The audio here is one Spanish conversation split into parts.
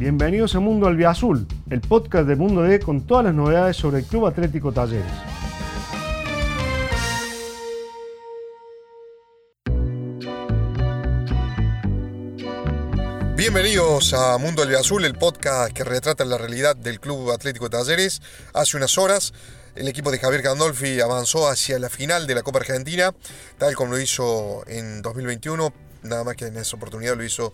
Bienvenidos a Mundo Albiazul, el podcast de Mundo D con todas las novedades sobre el Club Atlético Talleres. Bienvenidos a Mundo Albiazul, el podcast que retrata la realidad del Club Atlético Talleres. Hace unas horas el equipo de Javier Gandolfi avanzó hacia la final de la Copa Argentina, tal como lo hizo en 2021, nada más que en esa oportunidad lo hizo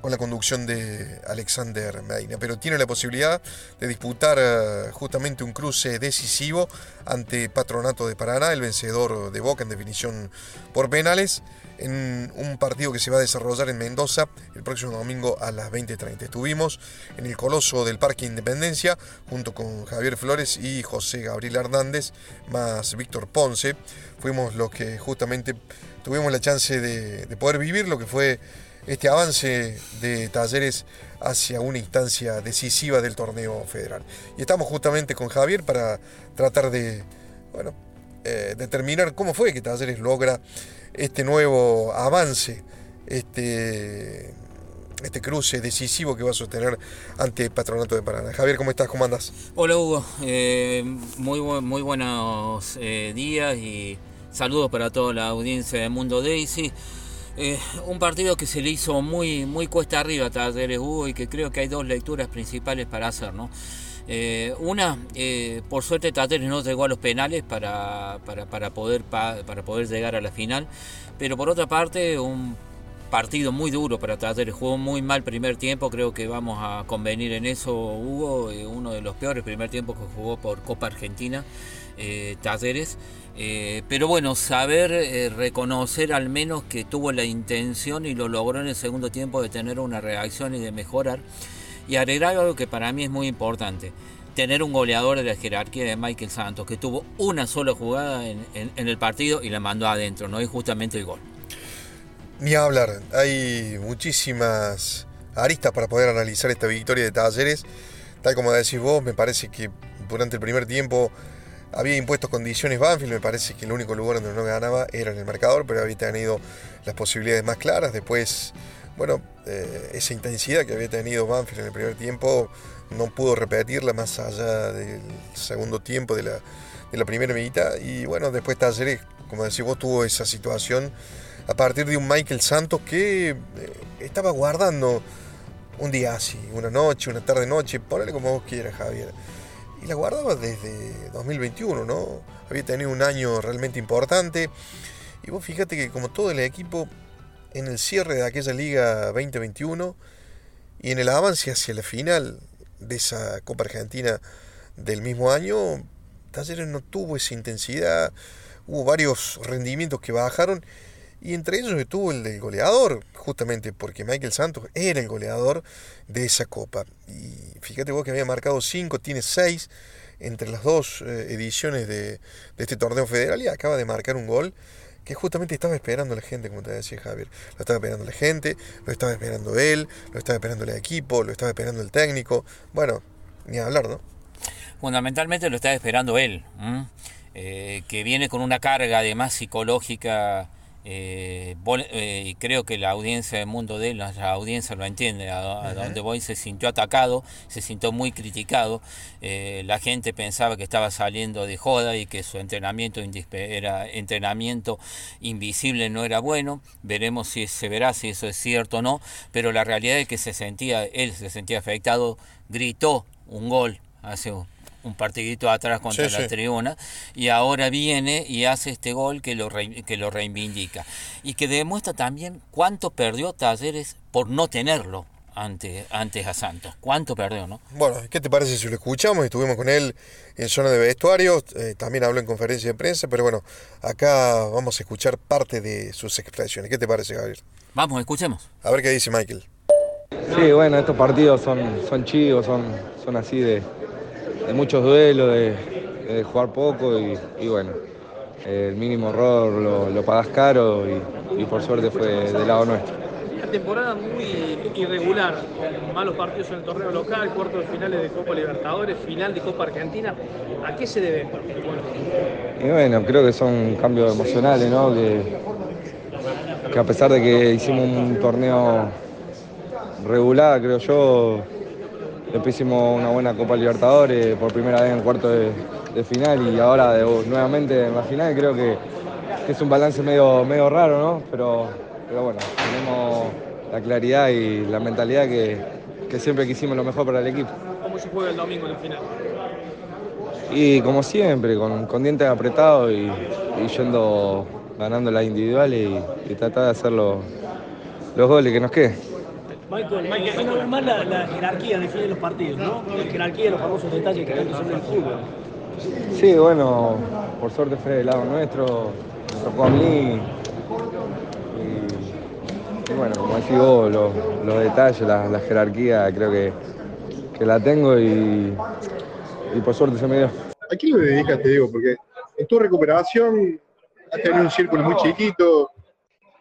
con la conducción de Alexander Medina, pero tiene la posibilidad de disputar eh, justamente un cruce decisivo ante Patronato de Paraná, el vencedor de Boca en definición por penales, en un partido que se va a desarrollar en Mendoza el próximo domingo a las 20.30. Estuvimos en el Coloso del Parque Independencia junto con Javier Flores y José Gabriel Hernández, más Víctor Ponce. Fuimos los que justamente tuvimos la chance de, de poder vivir lo que fue este avance de talleres hacia una instancia decisiva del torneo federal. Y estamos justamente con Javier para tratar de bueno, eh, determinar cómo fue que Talleres logra este nuevo avance, este, este cruce decisivo que va a sostener ante Patronato de Paraná. Javier, ¿cómo estás? ¿Cómo andas? Hola Hugo, eh, muy, muy buenos eh, días y saludos para toda la audiencia de Mundo Daisy. Eh, un partido que se le hizo muy, muy cuesta arriba a Talleres Hugo y que creo que hay dos lecturas principales para hacer. ¿no? Eh, una, eh, por suerte Talleres no llegó a los penales para, para, poder, para poder llegar a la final, pero por otra parte un partido muy duro para Talleres, jugó muy mal primer tiempo, creo que vamos a convenir en eso Hugo, uno de los peores primer tiempos que jugó por Copa Argentina, Talleres. Eh, pero bueno, saber eh, reconocer al menos que tuvo la intención y lo logró en el segundo tiempo de tener una reacción y de mejorar. Y agregar algo que para mí es muy importante, tener un goleador de la jerarquía de Michael Santos, que tuvo una sola jugada en, el partido y la mandó adentro, ¿no? es justamente el gol. Ni hablar, hay muchísimas aristas para poder analizar esta victoria de Talleres. Tal como decís vos, me parece que durante el primer tiempo había impuesto condiciones Banfield, me parece que el único lugar donde no ganaba era en el marcador, pero había tenido las posibilidades más claras. Después, bueno, eh, esa intensidad que había tenido Banfield en el primer tiempo no pudo repetirla más allá del segundo tiempo de la, de la primera mitad. Y bueno, después Talleres, como decís vos, tuvo esa situación a partir de un Michael Santos que eh, estaba guardando un día así, una noche, una tarde-noche, ponele como vos quieras, Javier y la guardaba desde 2021, ¿no? Había tenido un año realmente importante. Y vos fíjate que como todo el equipo, en el cierre de aquella Liga 2021 y en el avance hacia la final de esa Copa Argentina del mismo año, Talleres no tuvo esa intensidad, hubo varios rendimientos que bajaron y entre ellos estuvo el del goleador, justamente porque Michael Santos era el goleador de esa copa. Y fíjate vos que había marcado 5, tiene 6 entre las dos eh, ediciones de, este torneo federal y acaba de marcar un gol que justamente estaba esperando la gente, como te decía Javier. Lo estaba esperando la gente, lo estaba esperando él, lo estaba esperando el equipo, lo estaba esperando el técnico. Bueno, ni hablar, ¿no? Fundamentalmente lo estaba esperando él, eh, que viene con una carga además psicológica eh, eh, y creo que la audiencia del mundo de él, la audiencia lo entiende, a, donde voy se sintió atacado, se sintió muy criticado, eh, la gente pensaba que estaba saliendo de joda y que su entrenamiento era entrenamiento invisible no era bueno, veremos si se verá si eso es cierto o no, pero la realidad es que se sentía, él se sentía afectado, gritó un gol hace un un partidito atrás contra la tribuna y ahora viene y hace este gol que lo, que lo reivindica y que demuestra también cuánto perdió Talleres por no tenerlo ante, antes a Santos. ¿Cuánto perdió, no? Bueno, ¿qué te parece si lo escuchamos? Estuvimos con él en zona de vestuario, eh, también habló en conferencia de prensa, pero bueno, acá vamos a escuchar parte de sus expresiones. ¿Qué te parece, Gabriel? Vamos, escuchemos. A ver qué dice Michael. Sí, bueno, estos partidos son, son chivos, son, son así de, de muchos duelos, de, jugar poco y, bueno, el mínimo error lo, lo pagás caro y, por suerte fue del lado nuestro. Una temporada muy irregular, malos partidos en el torneo local, cuartos de finales de Copa Libertadores, final de Copa Argentina. ¿A qué se debe? Y bueno, creo que son cambios emocionales, ¿no? Que, que a pesar de que hicimos un torneo regular, creo yo, después hicimos una buena Copa Libertadores por primera vez en cuarto de, final y ahora nuevamente en la final. Creo que, es un balance medio, medio raro, ¿no? Pero, pero bueno, tenemos la claridad y la mentalidad que, que siempre quisimos lo mejor para el equipo. ¿Cómo se juega el domingo en el final? Y como siempre, con, dientes apretados y, yendo ganando las individuales y, tratar de hacer los, goles que nos queden. Michael, vez más la, jerarquía define los partidos, ¿no? La jerarquía, los famosos detalles que tanto son el fútbol. Sí, bueno, por suerte fue del lado nuestro, tocó a mí. Y, bueno, como decís vos, los, detalles, la, jerarquía, creo que, que la tengo y, y por suerte se me dio. ¿A quién lo dedicas, te digo? Porque en tu recuperación has tenido un círculo muy chiquito.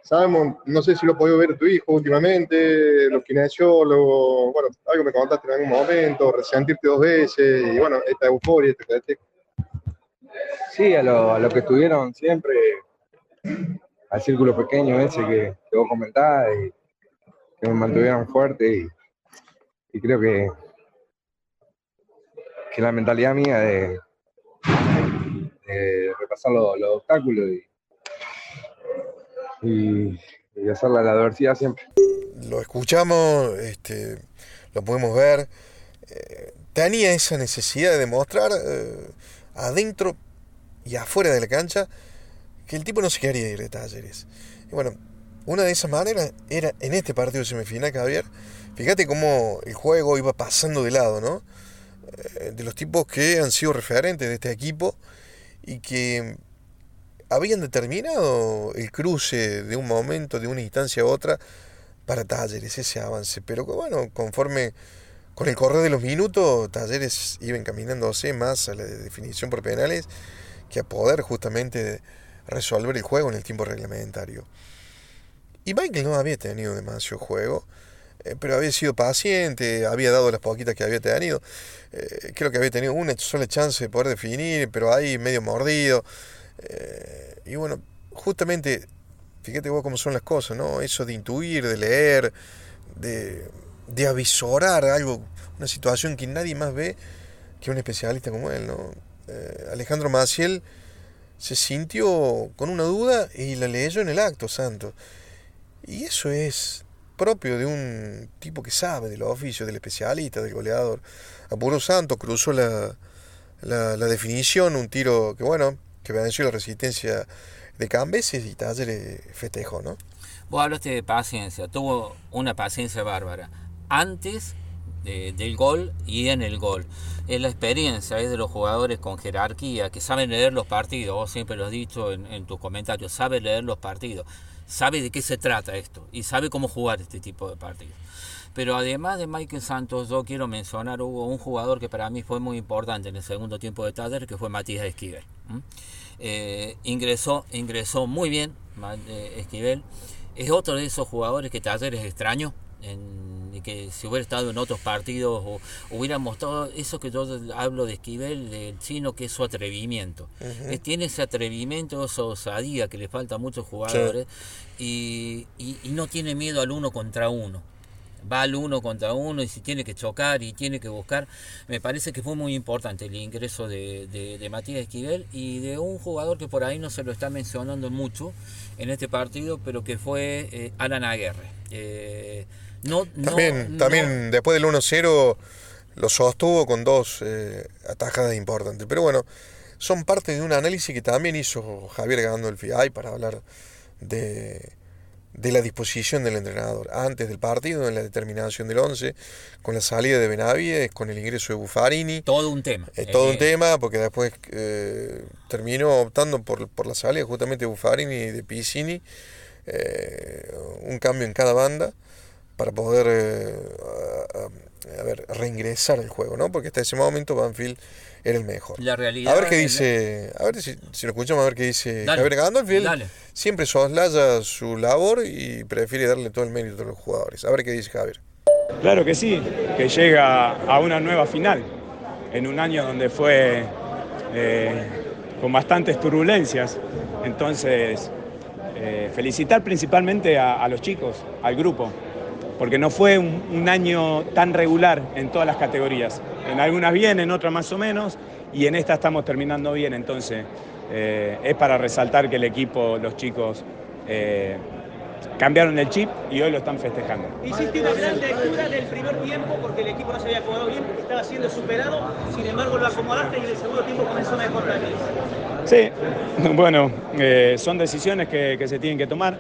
Sabemos, no sé si lo podido ver tu hijo últimamente, los kinesiólogos, bueno, algo me contaste en algún momento, resentirte dos veces, y bueno, esta euforia, este, este. Sí, a lo, que estuvieron siempre, al círculo pequeño ese que, vos comentabas, y que me mantuvieron fuerte, y creo que, que la mentalidad mía de, repasar los, obstáculos y, y, hacer la, adversidad siempre. Lo escuchamos, este, lo podemos ver. Eh, tenía esa necesidad de demostrar eh, adentro y afuera de la cancha que el tipo no se quería ir de talleres. Y bueno, una de esas maneras era en este partido semifinal, Javier. Fíjate cómo el juego iba pasando de lado, ¿no? Eh, de los tipos que han sido referentes de este equipo y que habían determinado el cruce de un momento, de una instancia a otra, para Talleres, ese avance. Pero bueno, conforme con el correr de los minutos, Talleres iba encaminándose más a la definición por penales que a poder justamente resolver el juego en el tiempo reglamentario. Y Michael no había tenido demasiado juego. Eh, pero había sido paciente, había dado las poquitas que había tenido. Eh, creo que había tenido una sola chance de poder definir, pero ahí medio mordido. Eh, y bueno, justamente, fíjate vos cómo son las cosas, ¿no? Eso de intuir, de leer, de, de avisorar algo, una situación que nadie más ve que un especialista como él, ¿no? Alejandro Maciel se sintió con una duda y la leyó en el acto santo. Y eso es propio de un tipo que sabe de los oficios, del especialista, del goleador. Apuro Santo cruzó la, la, definición, un tiro que bueno, que venció la resistencia de Cambeses y Talleres festejó, ¿no? Vos hablaste de paciencia, tuvo una paciencia bárbara. Antes del gol y en el gol. Es la experiencia es de los jugadores con jerarquía que saben leer los partidos. Vos siempre lo has dicho en, en tus comentarios, saben leer los partidos sabe de qué se trata esto y sabe cómo jugar este tipo de partidos. Pero además de Michael Santos, yo quiero mencionar, hubo un jugador que para mí fue muy importante en el segundo tiempo de Taller, que fue Matías Esquivel. Eh, ingresó, ingresó muy bien eh, Esquivel. Es otro de esos jugadores que Taller es extraño en que si hubiera estado en otros partidos o hubiera mostrado eso que yo hablo de Esquivel, del chino, que es su atrevimiento. tiene ese atrevimiento, esa osadía que le falta a muchos jugadores y, no tiene miedo al uno contra uno va al uno contra uno y si tiene que chocar y tiene que buscar. Me parece que fue muy importante el ingreso de, Matías Esquivel y de un jugador que por ahí no se lo está mencionando mucho en este partido, pero que fue eh, Alan Aguirre. Eh, también, también después del 1-0 lo sostuvo con dos eh, atajadas importantes. Pero bueno, son parte de un análisis que también hizo Javier Gandolfi para hablar de, de la disposición del entrenador antes del partido, en la determinación del 11, con la salida de Benavides, con el ingreso de Buffarini. Todo un tema. Es todo un eh, tema, porque después eh, terminó optando por, por, la salida justamente de Buffarini y de Piscini, un cambio en cada banda para poder eh, a, ver, reingresar al juego, ¿no? Porque hasta ese momento Banfield era el mejor. La realidad. A ver qué dice, a ver si, lo escuchamos, a ver qué dice Javier Gandolfeld. Siempre soslaya su labor y prefiere darle todo el mérito a los jugadores. A ver qué dice Javier. Claro que sí, que llega a una nueva final, en un año donde fue eh, con bastantes turbulencias. Entonces, eh, felicitar principalmente a los chicos, al grupo, porque no fue un, año tan regular en todas las categorías. En algunas bien, en otras más o menos, y en esta estamos terminando bien, entonces eh, es para resaltar que el equipo, los chicos, eh, cambiaron el chip y hoy lo están festejando. Hiciste una gran lectura del primer tiempo porque el equipo no se había acomodado bien, estaba siendo superado, sin embargo lo acomodaste y en el segundo tiempo comenzó mejor también. Sí, bueno, eh, son decisiones que, se tienen que tomar.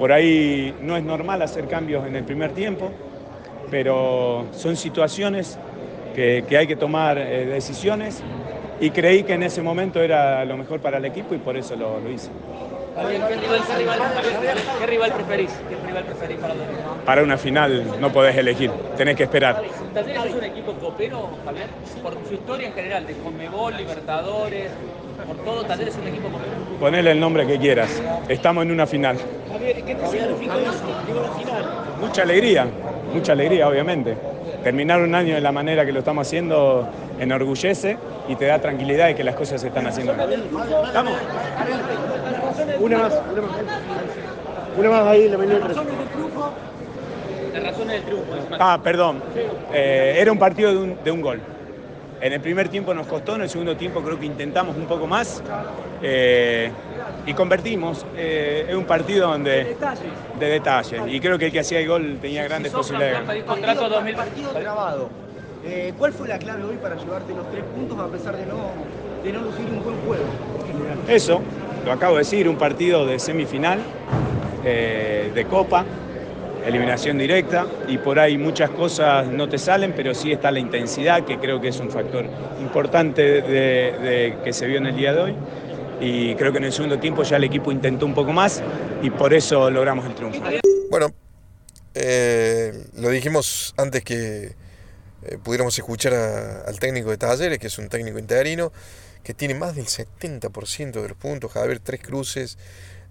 Por ahí no es normal hacer cambios en el primer tiempo, pero son situaciones que, hay que tomar eh, decisiones y creí que en ese momento era lo mejor para el equipo y por eso lo, lo hice. ¿Qué, rival, preferís? para una final no podés elegir, tenés que esperar. ¿Talleres es un equipo copero, Javier? Por su historia en general, de Conmebol, Libertadores, por todo, Talleres es un equipo copero. Ponele el nombre que quieras, estamos en una final. Javier, ¿qué te significa eso? Digo, la final. Mucha alegría, mucha alegría, obviamente. Terminar un año de la manera que lo estamos haciendo enorgullece y te da tranquilidad de que las cosas se están haciendo Vamos. Una más, una más. Una más ahí, la menú Las razones del triunfo. Ah, perdón. Eh, era un partido de un, de un, gol. En el primer tiempo nos costó, en el segundo tiempo creo que intentamos un poco más eh, y convertimos. Eh, es un partido donde de detalle. de detalle. Y creo que el que hacía el gol tenía grandes posibilidades. Contrato 2000 partido grabado. ¿Cuál fue la clave hoy para llevarte los tres puntos a pesar de no, de no lucir un buen juego? Eso, lo acabo de decir, un partido de semifinal, eh, de copa, eliminación directa, y por ahí muchas cosas no te salen, pero sí está la intensidad, que creo que es un factor importante de, que se vio en el día de hoy. Y creo que en el segundo tiempo ya el equipo intentó un poco más y por eso logramos el triunfo. Bueno, eh, lo dijimos antes que eh, pudiéramos escuchar al técnico de Talleres, que es un técnico interino que tiene más del 70% de los puntos, Javier, tres cruces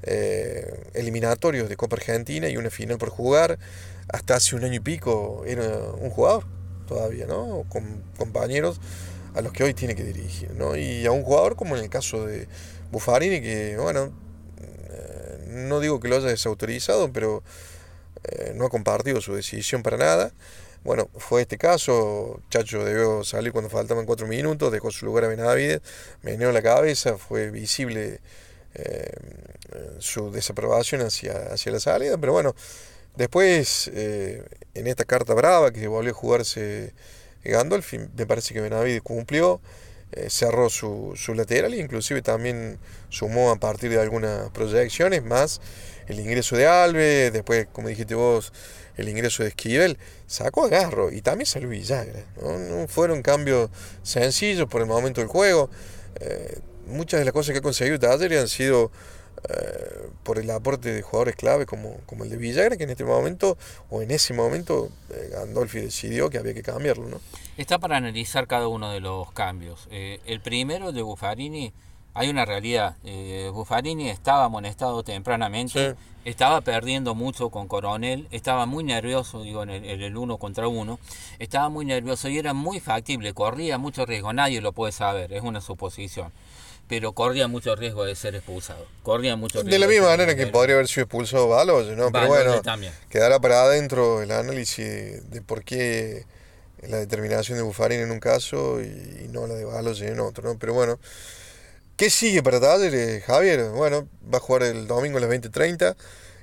eh, eliminatorios de Copa Argentina y una final por jugar. Hasta hace un año y pico era un jugador todavía, ¿no? Con compañeros a los que hoy tiene que dirigir, ¿no? Y a un jugador como en el caso de Buffarini, que, bueno, eh, no digo que lo haya desautorizado, pero eh, no ha compartido su decisión para nada. Bueno, fue este caso, Chacho debió salir cuando faltaban cuatro minutos, dejó su lugar a Benavides, meneó la cabeza, fue visible eh, su desaprobación hacia, hacia la salida, pero bueno, después eh, en esta carta brava que volvió a jugarse Gandolfi, me parece que Benavides cumplió, eh, cerró su, su lateral e inclusive también sumó a partir de algunas proyecciones más el ingreso de Alves, después como dijiste vos, el ingreso de Esquivel, sacó a Garro y también salió Villagra. No, fueron cambios sencillos por el momento del juego. Eh, muchas de las cosas que ha conseguido Taller han sido eh, por el aporte de jugadores clave como, como el de Villagra, que en este momento, o en ese momento, eh, Gandolfi decidió que había que cambiarlo. ¿no? Está para analizar cada uno de los cambios. el primero de Buffarini hay una realidad. Eh, Buffarini estaba amonestado tempranamente, estaba perdiendo mucho con Coronel, estaba muy nervioso, digo, en el, uno contra uno, estaba muy nervioso y era muy factible, corría mucho riesgo, nadie lo puede saber, es una suposición. Pero corría mucho riesgo de ser expulsado. Corría mucho riesgo de la misma manera que podría haber sido expulsado Balos, ¿no? Pero bueno, quedará para adentro el análisis de por qué la determinación de Buffarini en un caso y, no la de Balos en otro, ¿no? Pero bueno, ¿Qué sigue para Talleres, Javier? Bueno, va a jugar el domingo a las 20.30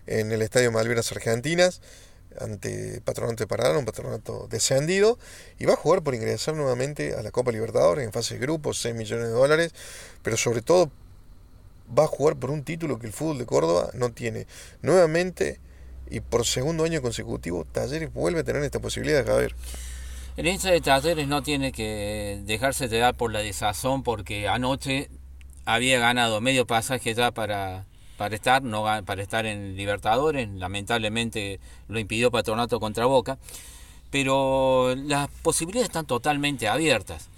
en el Estadio Malvinas Argentinas ante Patronato de Paraná, un patronato descendido, y va a jugar por ingresar nuevamente a la Copa Libertadores en fase de grupos, 6 millones de dólares, pero sobre todo va a jugar por un título que el fútbol de Córdoba no tiene. Nuevamente y por segundo año consecutivo, Talleres vuelve a tener esta posibilidad, Javier. El hincha de Talleres no tiene que dejarse de dar por la desazón porque anoche había ganado medio pasaje ya para, para estar, no para estar en Libertadores, lamentablemente lo impidió Patronato contra Boca, pero las posibilidades están totalmente abiertas.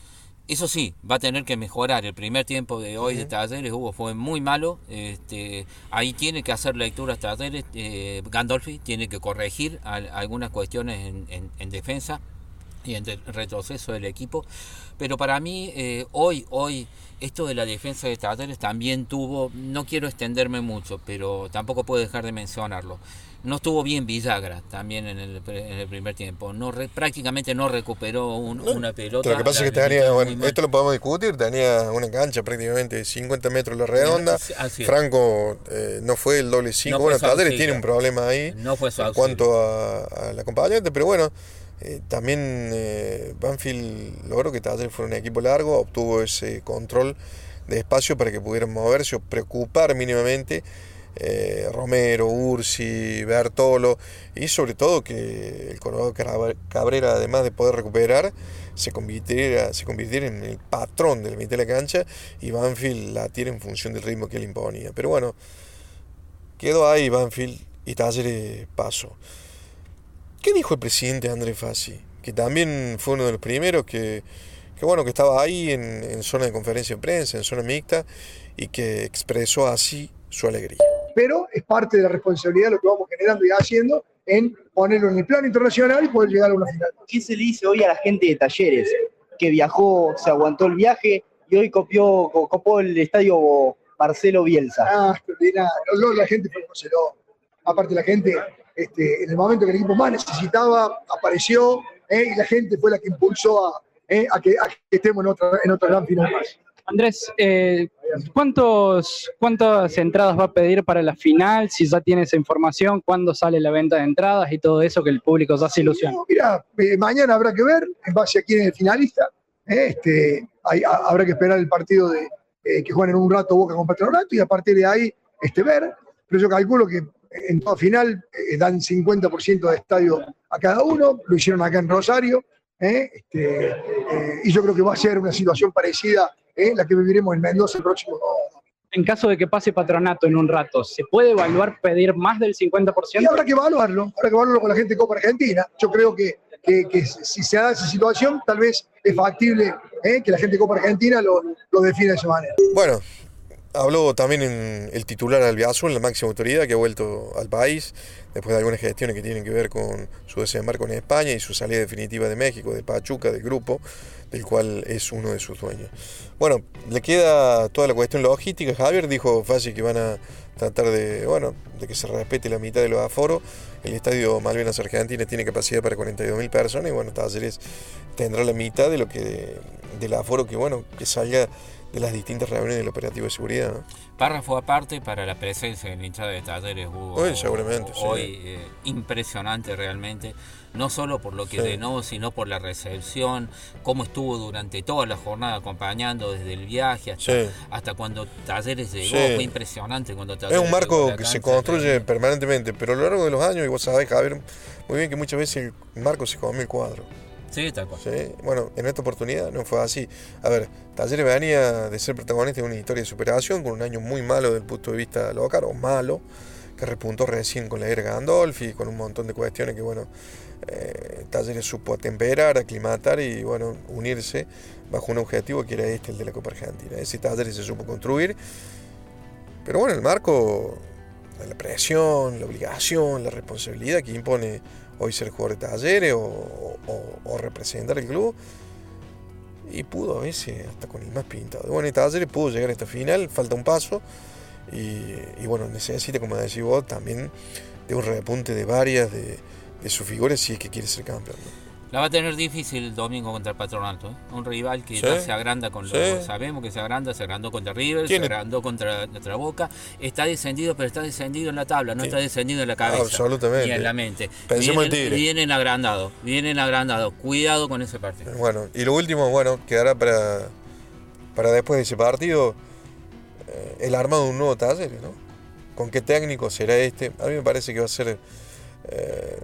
Eso sí, va a tener que mejorar. El primer tiempo de hoy de Talleres hubo, fue muy malo. Este, ahí tiene que hacer lecturas Talleres. Eh, Gandolfi tiene que corregir algunas cuestiones en, en defensa y en el retroceso del equipo. Pero para mí, eh, hoy, hoy, esto de la defensa de Talleres también tuvo, no quiero extenderme mucho, pero tampoco puedo dejar de mencionarlo. no estuvo bien Villagra también en el, en el primer tiempo. No re- prácticamente no recuperó un- una pelota. Lo que pasa es que La- tenía, la- bueno, esto lo podemos discutir, tenía una cancha prácticamente de 50 metros la redonda. Franco eh, no fue el doble 5. No bueno, Talleres tiene un problema ahí No fue en cuanto a, al acompañante, pero bueno, eh, también eh, Banfield logró que Talleres fuera un equipo largo, obtuvo ese control de espacio para que pudieran moverse o preocupar mínimamente. eh, Romero, Ursi, Bertolo y sobre todo que el Colorado Cabrera, además de poder recuperar, se convirtiera, se convirtiera en el patrón de la mitad de la cancha y Banfield la tiene en función del ritmo que él imponía. Pero bueno, quedó ahí Banfield y Talleres pasó. ¿Qué dijo el presidente André Fassi? Que también fue uno de los primeros que, que bueno, que estaba ahí en, en zona de conferencia de prensa, en zona mixta, y que expresó así su alegría. pero es parte de la responsabilidad de lo que vamos generando y haciendo en ponerlo en el plano internacional y poder llegar a una final. ¿Qué se le dice hoy a la gente de Talleres que viajó, se aguantó el viaje y hoy copió, co- copó el estadio Marcelo Bielsa? Ah, extraordinario. Lo- La gente fue conoceró. Aparte la gente, este, en el momento que el equipo más necesitaba, apareció eh, y la gente fue la que impulsó a, eh, a que, a que estemos en otra, en otra gran final más. Andrés, eh, ¿cuántos, ¿cuántas entradas va a pedir para la final? Si ya tiene esa información, ¿cuándo sale la venta de entradas y todo eso que el público ya se ilusiona? No, mira, mañana habrá que ver en base a quién es el finalista. este, hay- a- habrá que esperar el partido de, eh, que juegan en un rato Boca con Patronato y a partir de ahí este, ver. Pero yo calculo que en toda final eh, dan 50% de estadio a cada uno. Lo hicieron acá en Rosario. eh, este, eh, y yo creo que va a ser una situación parecida eh, la que viviremos en Mendoza el próximo En caso de que pase patronato en un rato, ¿se puede evaluar pedir más del 50%? Y habrá que evaluarlo, habrá que evaluarlo con la gente de Copa Argentina. Yo creo que, que- que si se da esa situación, tal vez es factible eh, que la gente de Copa Argentina lo, lo defina de esa manera. Bueno, habló también en el titular Albiazul, la máxima autoridad que ha vuelto al país, después de algunas gestiones que tienen que ver con su desembarco en España y su salida definitiva de México, de Pachuca, del grupo, del cual es uno de sus dueños. Bueno, le queda toda la cuestión logística. Javier dijo fácil que van a tratar de, bueno, de que se respete la mitad de los aforos. El estadio Malvinas Argentina tiene capacidad para 42.000 personas y bueno, Talleres tendrá la mitad de lo que del aforo que bueno, que salga de las distintas reuniones del operativo de seguridad. ¿no? Párrafo aparte para la presencia en la hinchada de talleres hubo Hoy seguramente, sí. hoy eh, impresionante realmente no solo por lo que Sí. llenó sino por la recepción cómo estuvo durante toda la jornada acompañando desde el viaje hasta, Sí. hasta cuando talleres llegó Sí. fue impresionante cuando Es talleres un llegó a marco que se construye permanentemente, pero a lo largo de los años, y vos sabés, Javier, muy bien que muchas veces el marco se come el cuadro. Sí tal cual ¿sí? Bueno, en esta oportunidad no fue así. A ver, Talleres venía de ser protagonista de una historia de superación con un año muy malo desde el punto de vista local, o malo, que repuntó recién con la era Gandolfi, con un montón de cuestiones que, bueno, eh, Talleres supo atemperar, aclimatar y, bueno, unirse bajo un objetivo que era este, el de la Copa Argentina. Ese Talleres se supo construir, pero bueno, el marco, la presión, la obligación, la responsabilidad que impone hoy ser jugador de talleres o, o- o representar el club. Y pudo a veces hasta con el más pintado. Bueno, y Talleres pudo llegar a esta final, falta un paso. Y, y bueno, necesita, como decís vos, también de un repunte de varias de, de sus figuras si es que quiere ser campeón. ¿no? La va a tener difícil el domingo contra el Patronato. ¿eh? Un rival que Sí, ya se agranda con sí. lo sabemos que se agranda, se agrandó contra River, Tiene- se agrandó contra, contra Boca. Está descendido, pero está descendido en la tabla, no Sí. está descendido en la cabeza. Absolutamente. Ni en la mente. Pensemos en vienen, Tigre. vienen agrandados, vienen agrandados. Cuidado con ese partido. Bueno, y lo último, bueno, quedará para, para después de ese partido eh, el armado de un nuevo taller, ¿no? ¿Con qué técnico será este? A mí me parece que va a ser eh,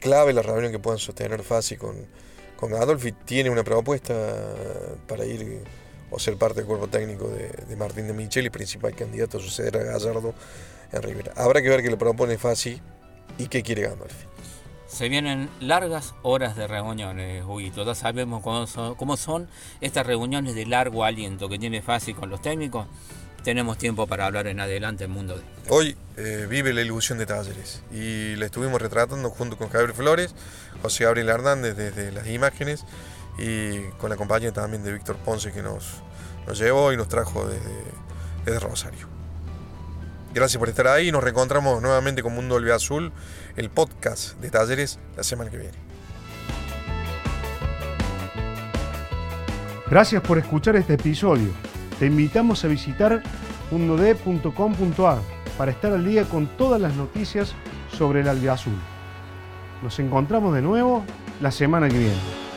clave la reunión que puedan sostener Fassi con, con Adolfi. Tiene una propuesta para ir o ser parte del cuerpo técnico de, de Martín de Micheli, principal candidato a suceder a Gallardo en Rivera. Habrá que ver qué le propone Fassi y qué quiere Gandolfi. Se vienen largas horas de reuniones, Huguito. Ya sabemos cómo son, cómo son estas reuniones de largo aliento que tiene Fácil con los técnicos. Tenemos tiempo para hablar en adelante en Mundo de. Hoy eh, vive la ilusión de Talleres y la estuvimos retratando junto con Javier Flores, José Gabriel Hernández desde las imágenes y con la compañía también de Víctor Ponce que nos, nos llevó y nos trajo desde, desde Rosario. Gracias por estar ahí. Nos reencontramos nuevamente con Mundo Azul, el podcast de talleres, la semana que viene. Gracias por escuchar este episodio. Te invitamos a visitar mundod.com.ar para estar al día con todas las noticias sobre el albiazul. Nos encontramos de nuevo la semana que viene.